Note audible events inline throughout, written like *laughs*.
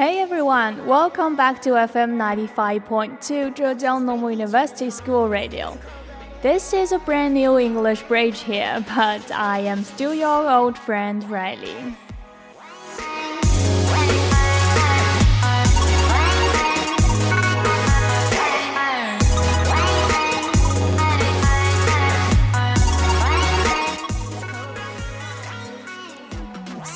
Hey everyone, welcome back to FM 95.2 Zhejiang Normal University School Radio. This is a brand new English bridge here, *laughs* but I am still your old friend Riley.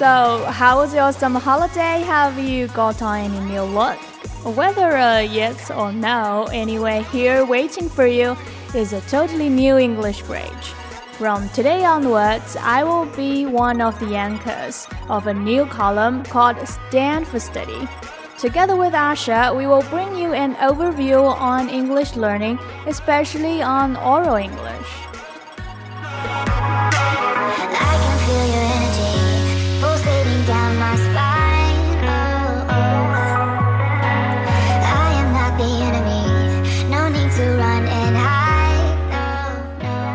So, how was your summer holiday? Have you got any new look? Whether a yes or no, anyway, here waiting for you is a totally new English bridge. From today onwards, I will be one of the anchors of a new column called Stan for Study. Together with Asha, we will bring you an overview on English learning, especially on oral English.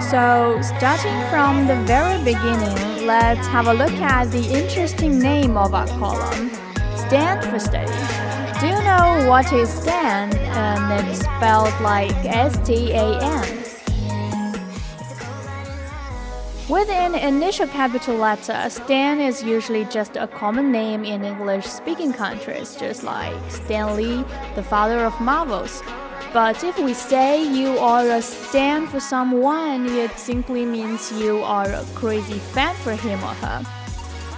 So, starting from the very beginning, let's have a look at the interesting name of our column Stan for Study. Do you know what is stand? And it's spelled like S T A N. With an initial capital letter, Stan is usually just a common name in English speaking countries, just like Stan Lee, the father of Marvels. But if we say you are a stan for someone, it simply means you are a crazy fan for him or her.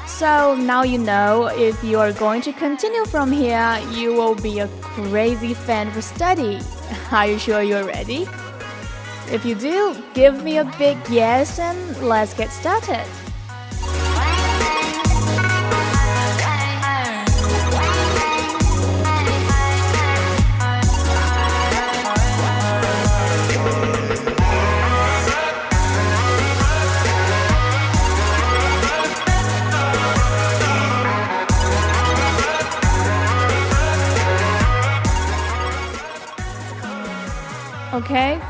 So now you know if you are going to continue from here, you will be a crazy fan for study. *laughs* Are you sure you're ready? If you do, give me a big yes and let's get started.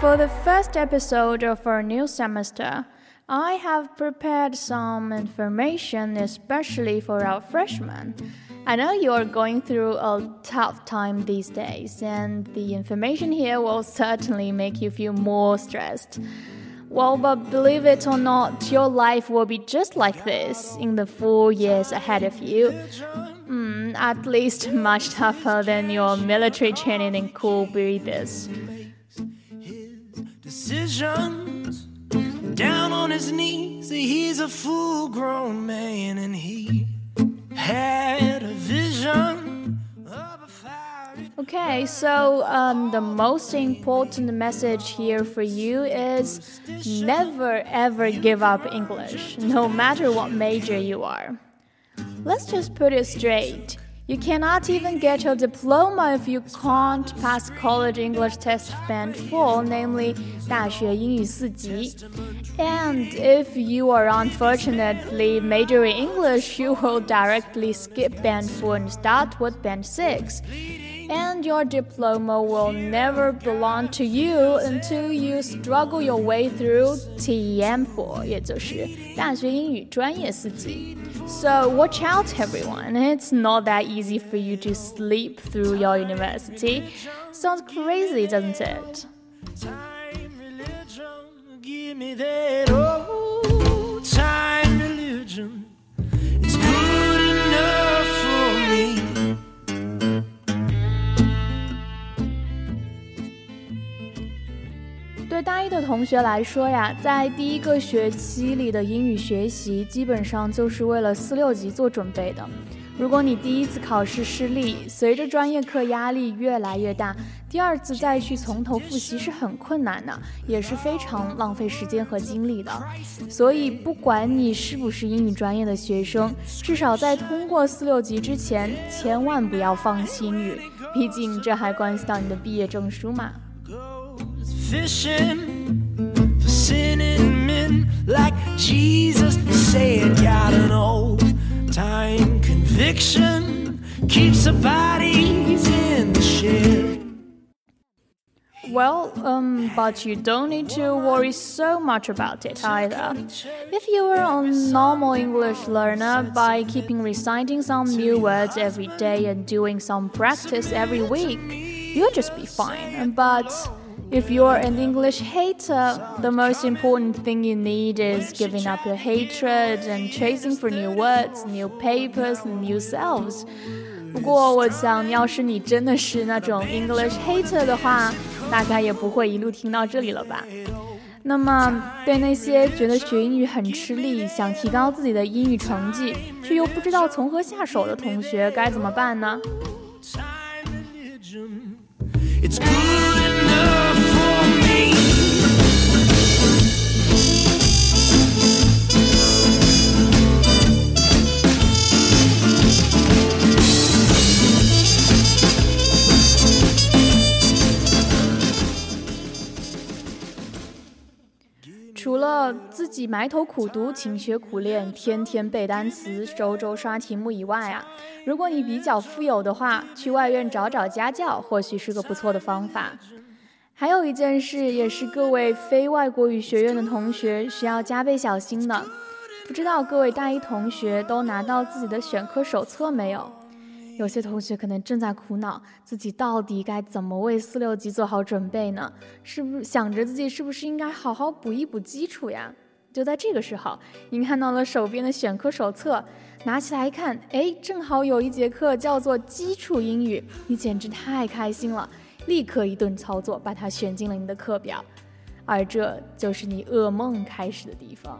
For the first episode of our new semester, I have prepared some information especially for our freshmen. I know you are going through a tough time these days, and the information here will certainly make you feel more stressed. Well, but believe it or not, your life will be just like this in the four years ahead of you. Mm, at least much tougher than your military training in cool breathers decisions. Down on his knees, he's a full grown man, and he had a vision. Okay, so um, the most important message here for you is never ever give up English, no matter what major you are. Let's just put it straight. You cannot even get your diploma if you can't pass college English test band 4, namely 大学英语四级. And if you are unfortunately majoring English, you will directly skip band 4 and start with band 6 and your diploma will never belong to you until you struggle your way through TEM4，也就是大学英语专业四级。 So watch out, everyone. It's not that easy for you to sleep through your university. Sounds crazy, doesn't it? Time, religion, 大一的同学来说呀，在第一个学期里的英语学习，基本上就是为了四六级做准备的。如果你第一次考试失利，随着专业课压力越来越大，第二次再去从头复习是很困难的，也是非常浪费时间和精力的。所以，不管你是不是英语专业的学生，至少在通过四六级之前，千万不要放弃英语，毕竟这还关系到你的毕业证书嘛。For men like Jesus said. Got an old time conviction keeps the bodies in the shed. Well, um, but you don't need to worry so much about it either. If you are a normal English learner, by keeping reciting some new words every day and doing some practice every week, you'll just be fine. But if you're an English hater, the most important thing you need is giving up your hatred and chasing for new words, new papers, new selves. 不过，我想，要是你真的是那种 English hater 的话，大概也不会一路听到这里了吧。那么，对那些觉得学英语很吃力，想提高自己的英语成绩，却又不知道从何下手的同学，该怎么办呢？除了自己埋头苦读、勤学苦练、天天背单词、周周刷题目以外啊，如果你比较富有的话，去外院找找家教，或许是个不错的方法。还有一件事，也是各位非外国语学院的同学需要加倍小心的。不知道各位大一同学都拿到自己的选科手册没有？有些同学可能正在苦恼，自己到底该怎么为四六级做好准备呢？是不是想着自己是不是应该好好补一补基础呀？就在这个时候，您看到了手边的选课手册，拿起来一看，哎，正好有一节课叫做基础英语，你简直太开心了，立刻一顿操作把它选进了你的课表，而这就是你噩梦开始的地方。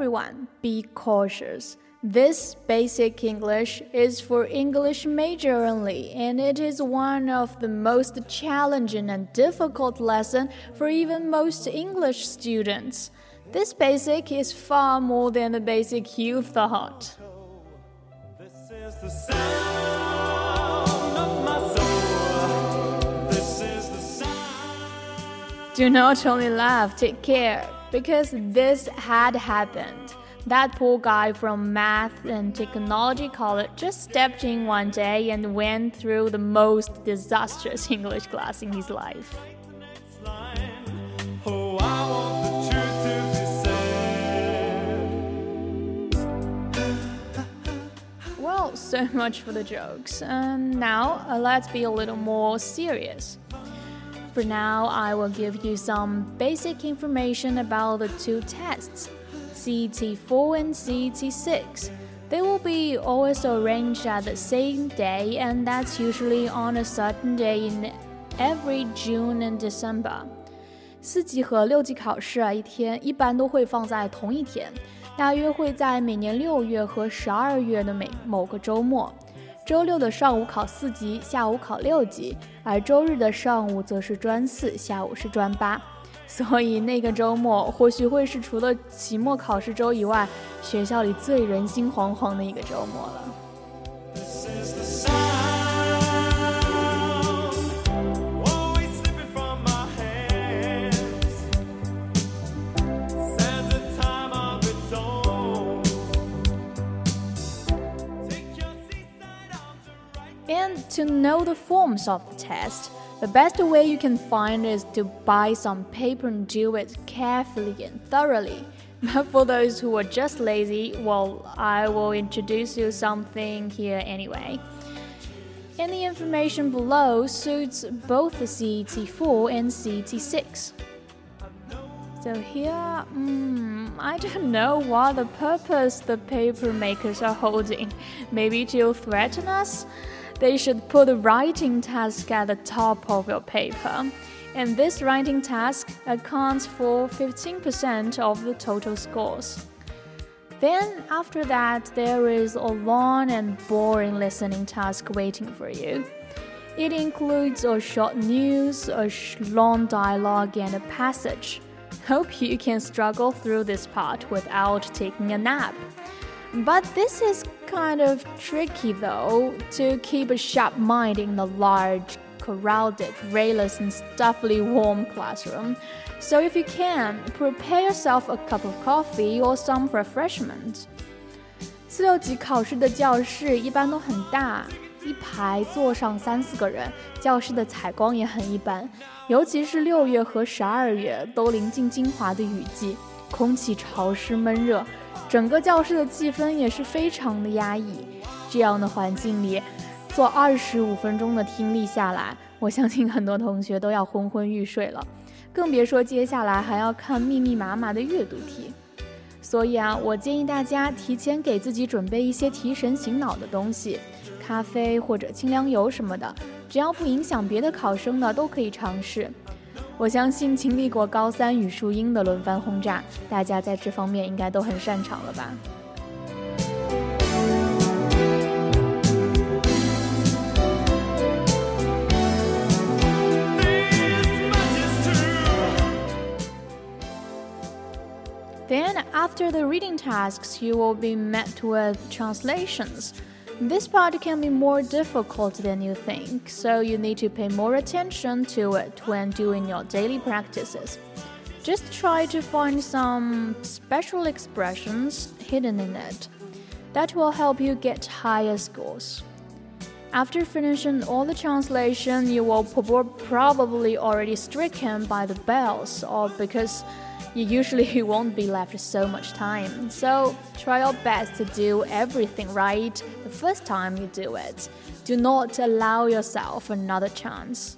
Everyone, be cautious. This basic English is for English major only, and it is one of the most challenging and difficult lesson for even most English students. This basic is far more than the basic you thought. Do not only laugh, take care because this had happened. That poor guy from Math and Technology College just stepped in one day and went through the most disastrous *laughs* English class in his life. Well, so *laughs* much for the jokes. And now uh, let's be a little more serious. For now, I will give you some basic information about the two tests, CET4 and CET6. They will be always arranged at the same day, and that's usually on a certain day in every June and December. 四级和六级考试啊，一天一般都会放在同一天，大约会在每年六月和十二月的每某个周末。周六的上午考四级，下午考六级，而周日的上午则是专四，下午是专八。*laughs* 所以那个周末或许会是除了期末考试周以外，学校里最人心惶惶的一个周末了。To know the forms of the test, the best way you can find is to buy some paper and do it carefully and thoroughly. *laughs* But for those who are just lazy, well, I will introduce you something here anyway. And the information below suits both the CET4 and CET6. So here, mm, I don't know what the purpose the paper makers are holding. Maybe to threaten us? They should put the writing task at the top of your paper. And this writing task accounts for 15% of the total scores. Then, after that, there is a long and boring listening task waiting for you. It includes a short news, a long dialogue, and a passage. Hope you can struggle through this part without taking a nap. But this is kind of tricky though, to keep a sharp mind in the large, crowded, rayless, and stuffily warm classroom. So if you can, prepare yourself a cup of coffee or some refreshment. 四六级考试的教室一般都很大，一排坐上三四个人，教室的采光也很一般，尤其是六月和十二月都临近金华的雨季，空气潮湿闷热。整个教室的气氛也是非常的压抑。这样的环境里，做二十五分钟的听力下来，我相信很多同学都要昏昏欲睡了，更别说接下来还要看密密麻麻的阅读题。所以啊，我建议大家提前给自己准备一些提神醒脑的东西，咖啡或者清凉油什么的，只要不影响别的考生的都可以尝试。我相信经历过高三语数英的轮番轰炸，大家在这方面应该都很擅长了吧。Then, after the reading tasks, you will be met with translations. This part can be more difficult than you think, so you need to pay more attention to it when doing your daily practices. Just try to find some special expressions hidden in it. That will help you get higher scores. After finishing all the translation, you will probably already stricken by the bells or because you usually *laughs* won't be left so much time. So try your best to do everything right the first time you do it. Do not allow yourself another chance.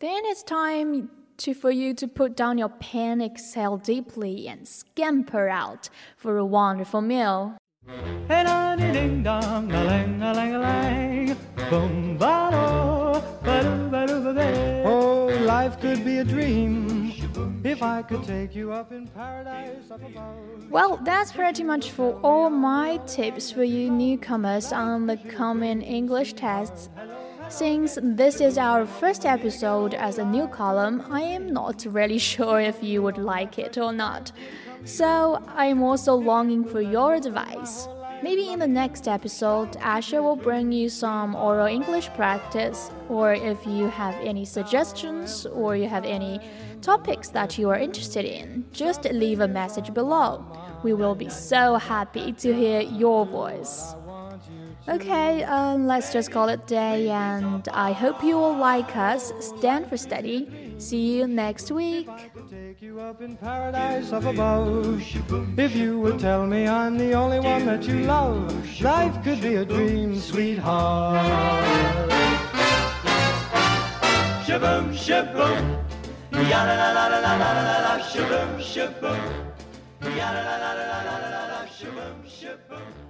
Then it's time to for you to put down your pen, exhale deeply, and scamper out for a wonderful meal. Oh, life could be a dream if I could take you up in paradise up above. Well, that's pretty much for all my tips for you newcomers on the common English tests. Since this is our first episode as a new column, I am not really *laughs* sure if you would like it or not. So I'm also longing for your advice. Maybe in the next episode, Asha will bring you some oral English practice, or if you have any suggestions or you have any topics that you are interested in, just leave a message below. We will be so happy to hear your voice. Okay, um, let's just call it day, and I hope you will like us. Stan for study. See you next week. Take you up in paradise up above. If you would tell me I'm the only one that you love, life could be a dream, sweetheart. Shaboom, shaboom, la la la la la la la la, shaboom, shaboom, la la la la la la la, shaboom, shaboom.